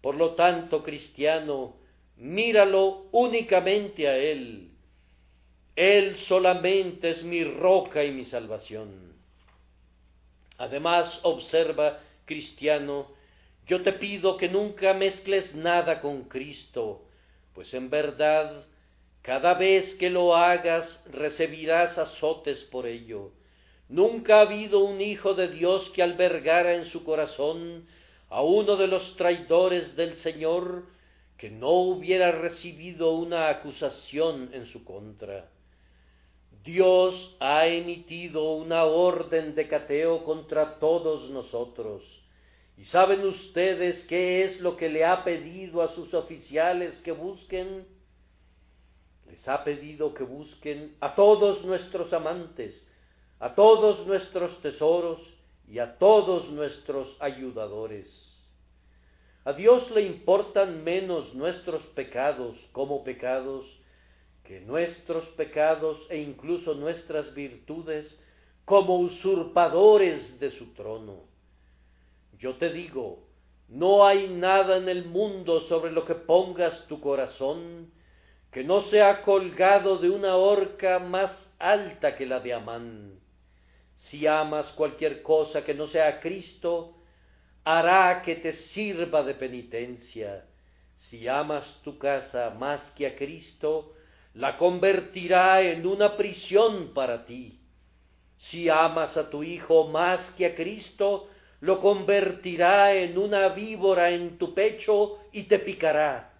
Speaker 1: Por lo tanto, cristiano, míralo únicamente a Él. Él solamente es mi roca y mi salvación. Además, observa, cristiano, yo te pido que nunca mezcles nada con Cristo, pues en verdad, cada vez que lo hagas, recibirás azotes por ello. Nunca ha habido un hijo de Dios que albergara en su corazón a uno de los traidores del Señor que no hubiera recibido una acusación en su contra. Dios ha emitido una orden de cateo contra todos nosotros. ¿Y saben ustedes qué es lo que le ha pedido a sus oficiales que busquen? Les ha pedido que busquen a todos nuestros amantes, a todos nuestros tesoros y a todos nuestros ayudadores. A Dios le importan menos nuestros pecados como pecados que nuestros pecados e incluso nuestras virtudes como usurpadores de su trono. Yo te digo, no hay nada en el mundo sobre lo que pongas tu corazón que no sea colgado de una horca más alta que la de Amán. Si amas cualquier cosa que no sea Cristo, hará que te sirva de penitencia. Si amas tu casa más que a Cristo, la convertirá en una prisión para ti. Si amas a tu hijo más que a Cristo, lo convertirá en una víbora en tu pecho y te picará.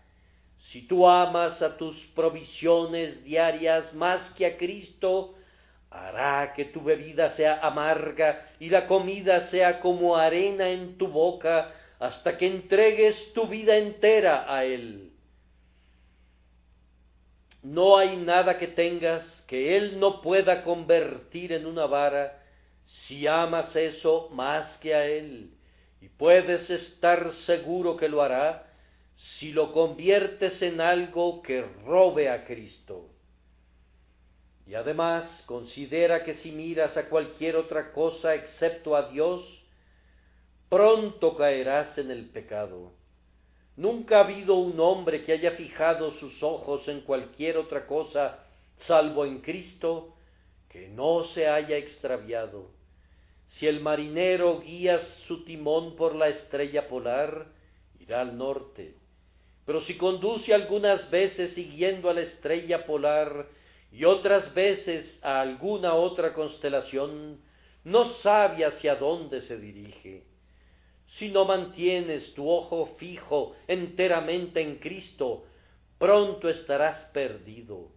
Speaker 1: Si tú amas a tus provisiones diarias más que a Cristo, hará que tu bebida sea amarga y la comida sea como arena en tu boca hasta que entregues tu vida entera a Él. No hay nada que tengas que Él no pueda convertir en una vara si amas eso más que a Él, y puedes estar seguro que lo hará si lo conviertes en algo que robe a Cristo. Y además considera que si miras a cualquier otra cosa excepto a Dios, pronto caerás en el pecado. Nunca ha habido un hombre que haya fijado sus ojos en cualquier otra cosa salvo en Cristo, que no se haya extraviado. Si el marinero guía su timón por la estrella polar, irá al norte. Pero si conduce algunas veces siguiendo a la estrella polar y otras veces a alguna otra constelación, no sabe hacia dónde se dirige. Si no mantienes tu ojo fijo enteramente en Cristo, pronto estarás perdido.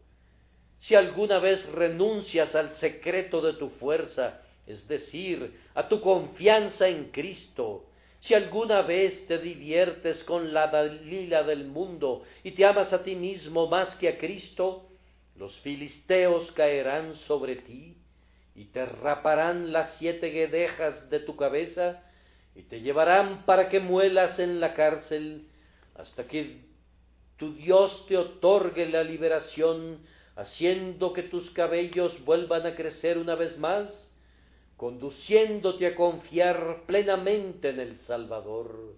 Speaker 1: Si alguna vez renuncias al secreto de tu fuerza, es decir, a tu confianza en Cristo, si alguna vez te diviertes con la Dalila del mundo y te amas a ti mismo más que a Cristo, los filisteos caerán sobre ti y te raparán las siete guedejas de tu cabeza y te llevarán para que muelas en la cárcel hasta que tu Dios te otorgue la liberación, haciendo que tus cabellos vuelvan a crecer una vez más, conduciéndote a confiar plenamente en el Salvador.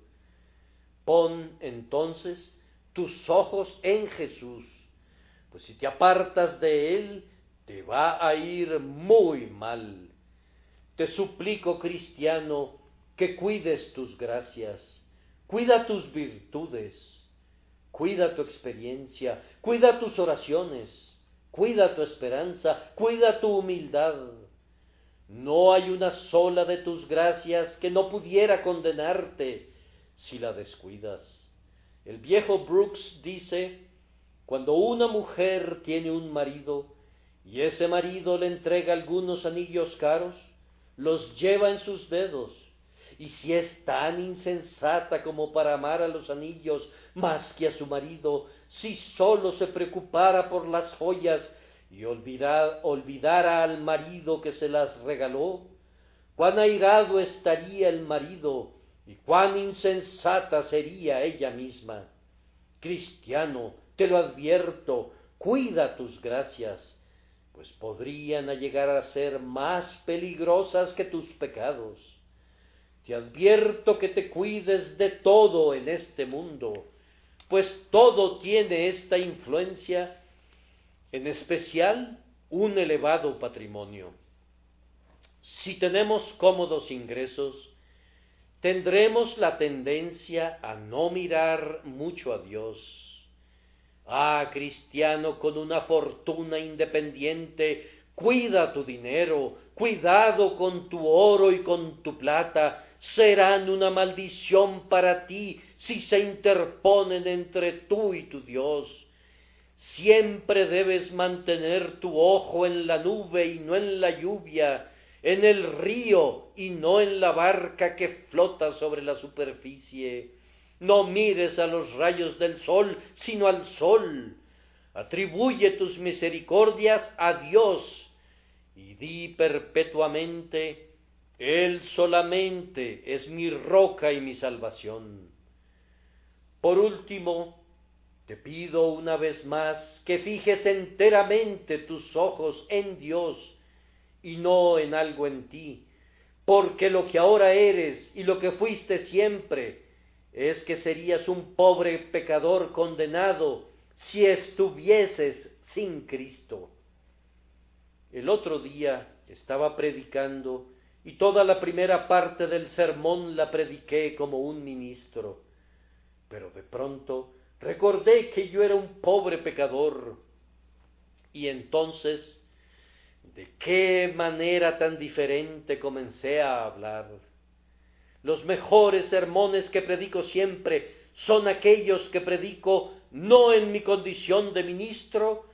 Speaker 1: Pon entonces tus ojos en Jesús, pues si te apartas de Él, te va a ir muy mal. Te suplico, cristiano, que cuides tus gracias, cuida tus virtudes, cuida tu experiencia, cuida tus oraciones, cuida tu esperanza, cuida tu humildad. No hay una sola de tus gracias que no pudiera condenarte si la descuidas. El viejo Brooks dice, cuando una mujer tiene un marido y ese marido le entrega algunos anillos caros, los lleva en sus dedos y si es tan insensata como para amar a los anillos más que a su marido, si sólo se preocupara por las joyas y olvidara al marido que se las regaló, cuán airado estaría el marido y cuán insensata sería ella misma. Cristiano, te lo advierto, cuida tus gracias, pues podrían llegar a ser más peligrosas que tus pecados. Te advierto que te cuides de todo en este mundo, pues todo tiene esta influencia, en especial un elevado patrimonio. Si tenemos cómodos ingresos, tendremos la tendencia a no mirar mucho a Dios. Ah, cristiano con una fortuna independiente, cuida tu dinero, cuidado con tu oro y con tu plata, serán una maldición para ti si se interponen entre tú y tu Dios. Siempre debes mantener tu ojo en la nube y no en la lluvia, en el río y no en la barca que flota sobre la superficie. No mires a los rayos del sol, sino al sol. Atribuye tus misericordias a Dios y di perpetuamente él solamente es mi roca y mi salvación. Por último, te pido una vez más que fijes enteramente tus ojos en Dios y no en algo en ti, porque lo que ahora eres y lo que fuiste siempre es que serías un pobre pecador condenado si estuvieses sin Cristo. El otro día estaba predicando y toda la primera parte del sermón la prediqué como un ministro. Pero de pronto recordé que yo era un pobre pecador. Y entonces, ¿de qué manera tan diferente comencé a hablar? Los mejores sermones que predico siempre son aquellos que predico no en mi condición de ministro,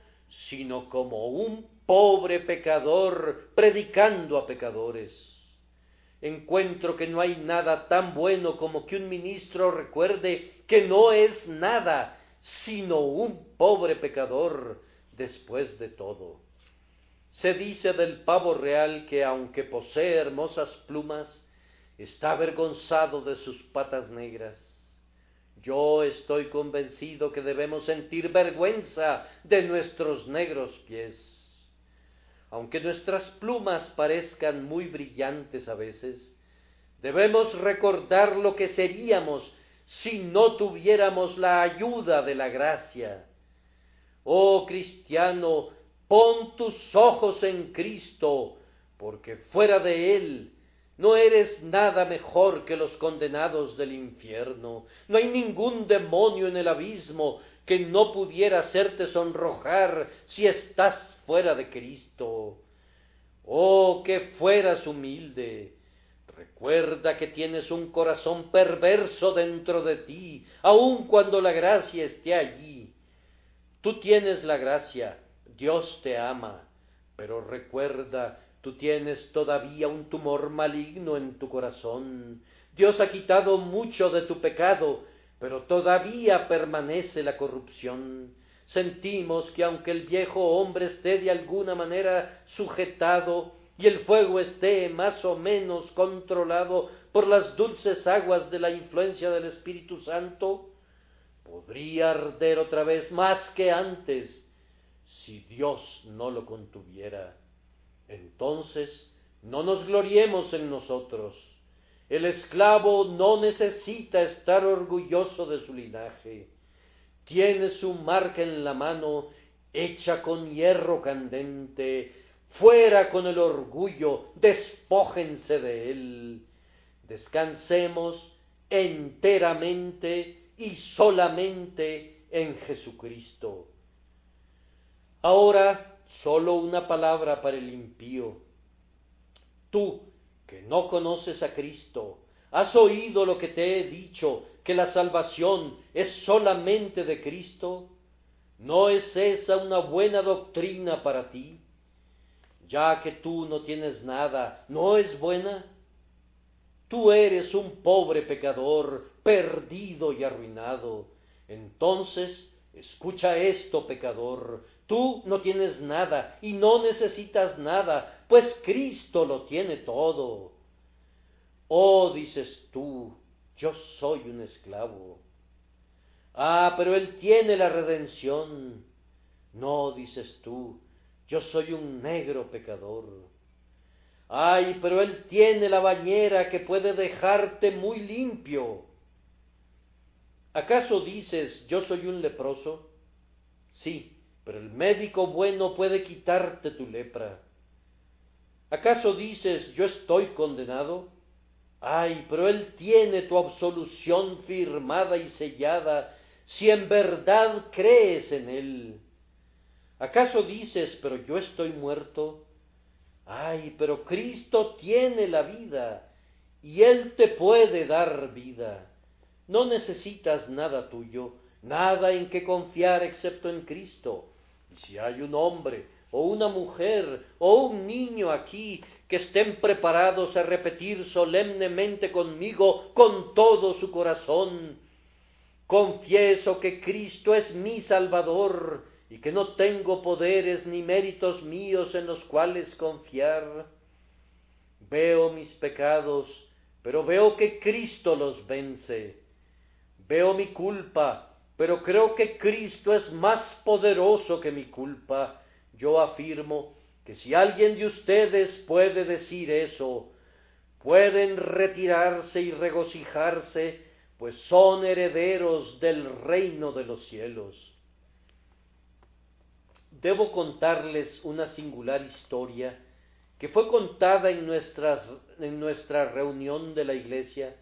Speaker 1: sino como un pobre pecador predicando a pecadores. Encuentro que no hay nada tan bueno como que un ministro recuerde que no es nada, sino un pobre pecador después de todo. Se dice del pavo real que aunque posee hermosas plumas, está avergonzado de sus patas negras. Yo estoy convencido que debemos sentir vergüenza de nuestros negros pies. Aunque nuestras plumas parezcan muy brillantes a veces, debemos recordar lo que seríamos si no tuviéramos la ayuda de la gracia. Oh cristiano, pon tus ojos en Cristo, porque fuera de Él no eres nada mejor que los condenados del infierno. No hay ningún demonio en el abismo que no pudiera hacerte sonrojar si estás fuera de Cristo. Oh, que fueras humilde. Recuerda que tienes un corazón perverso dentro de ti, aun cuando la gracia esté allí. Tú tienes la gracia, Dios te ama, pero recuerda Tú tienes todavía un tumor maligno en tu corazón. Dios ha quitado mucho de tu pecado, pero todavía permanece la corrupción. Sentimos que aunque el viejo hombre esté de alguna manera sujetado y el fuego esté más o menos controlado por las dulces aguas de la influencia del Espíritu Santo, podría arder otra vez más que antes si Dios no lo contuviera. Entonces, no nos gloriemos en nosotros. El esclavo no necesita estar orgulloso de su linaje. Tiene su marca en la mano hecha con hierro candente. Fuera con el orgullo, despójense de él. Descansemos enteramente y solamente en Jesucristo. Ahora solo una palabra para el impío. Tú, que no conoces a Cristo, has oído lo que te he dicho, que la salvación es solamente de Cristo. ¿No es esa una buena doctrina para ti? Ya que tú no tienes nada, ¿no es buena? Tú eres un pobre pecador, perdido y arruinado. Entonces, escucha esto, pecador, Tú no tienes nada y no necesitas nada, pues Cristo lo tiene todo. Oh, dices tú, yo soy un esclavo. Ah, pero Él tiene la redención. No, dices tú, yo soy un negro pecador. Ay, pero Él tiene la bañera que puede dejarte muy limpio. ¿Acaso dices, yo soy un leproso? Sí, pero el médico bueno puede quitarte tu lepra. ¿Acaso dices, yo estoy condenado? Ay, pero Él tiene tu absolución firmada y sellada, si en verdad crees en Él. ¿Acaso dices, pero yo estoy muerto? Ay, pero Cristo tiene la vida, y Él te puede dar vida. No necesitas nada tuyo, nada en que confiar excepto en Cristo si hay un hombre o una mujer o un niño aquí que estén preparados a repetir solemnemente conmigo con todo su corazón, confieso que Cristo es mi Salvador y que no tengo poderes ni méritos míos en los cuales confiar. Veo mis pecados, pero veo que Cristo los vence. Veo mi culpa, pero creo que Cristo es más poderoso que mi culpa. Yo afirmo que si alguien de ustedes puede decir eso, pueden retirarse y regocijarse, pues son herederos del reino de los cielos. Debo contarles una singular historia que fue contada en, en nuestra reunión de la iglesia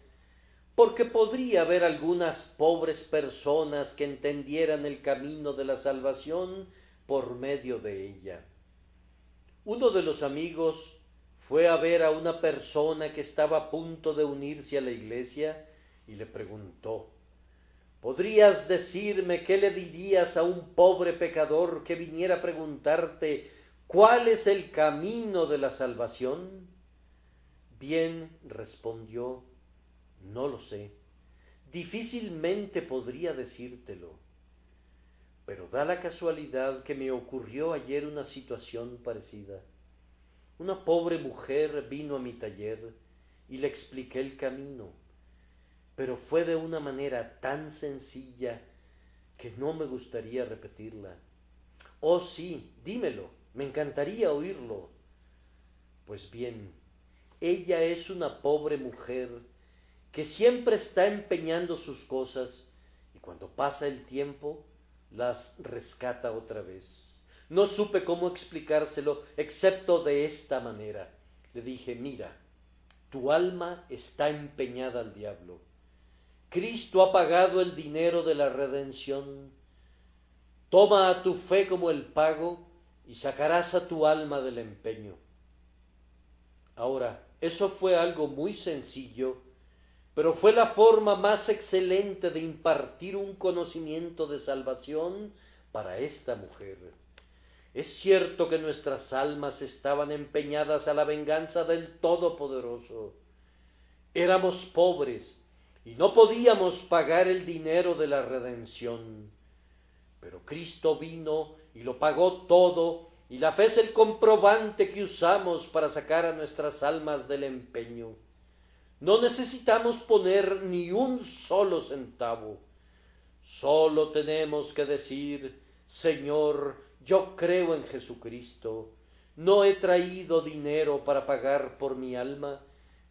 Speaker 1: porque podría haber algunas pobres personas que entendieran el camino de la salvación por medio de ella. Uno de los amigos fue a ver a una persona que estaba a punto de unirse a la iglesia y le preguntó, ¿podrías decirme qué le dirías a un pobre pecador que viniera a preguntarte cuál es el camino de la salvación? Bien respondió, no lo sé, difícilmente podría decírtelo, pero da la casualidad que me ocurrió ayer una situación parecida. Una pobre mujer vino a mi taller y le expliqué el camino, pero fue de una manera tan sencilla que no me gustaría repetirla. Oh sí, dímelo, me encantaría oírlo. Pues bien, ella es una pobre mujer que siempre está empeñando sus cosas y cuando pasa el tiempo las rescata otra vez. No supe cómo explicárselo excepto de esta manera. Le dije, mira, tu alma está empeñada al diablo. Cristo ha pagado el dinero de la redención. Toma a tu fe como el pago y sacarás a tu alma del empeño. Ahora, eso fue algo muy sencillo, pero fue la forma más excelente de impartir un conocimiento de salvación para esta mujer. Es cierto que nuestras almas estaban empeñadas a la venganza del Todopoderoso. Éramos pobres y no podíamos pagar el dinero de la redención. Pero Cristo vino y lo pagó todo y la fe es el comprobante que usamos para sacar a nuestras almas del empeño. No necesitamos poner ni un solo centavo. Solo tenemos que decir, Señor, yo creo en Jesucristo. No he traído dinero para pagar por mi alma,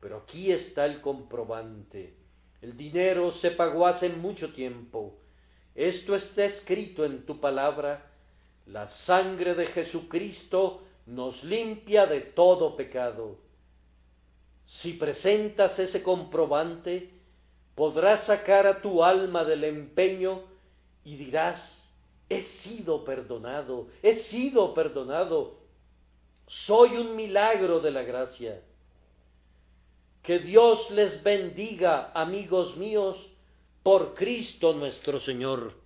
Speaker 1: pero aquí está el comprobante. El dinero se pagó hace mucho tiempo. Esto está escrito en tu palabra la sangre de Jesucristo nos limpia de todo pecado. Si presentas ese comprobante, podrás sacar a tu alma del empeño y dirás, he sido perdonado, he sido perdonado, soy un milagro de la gracia. Que Dios les bendiga, amigos míos, por Cristo nuestro Señor.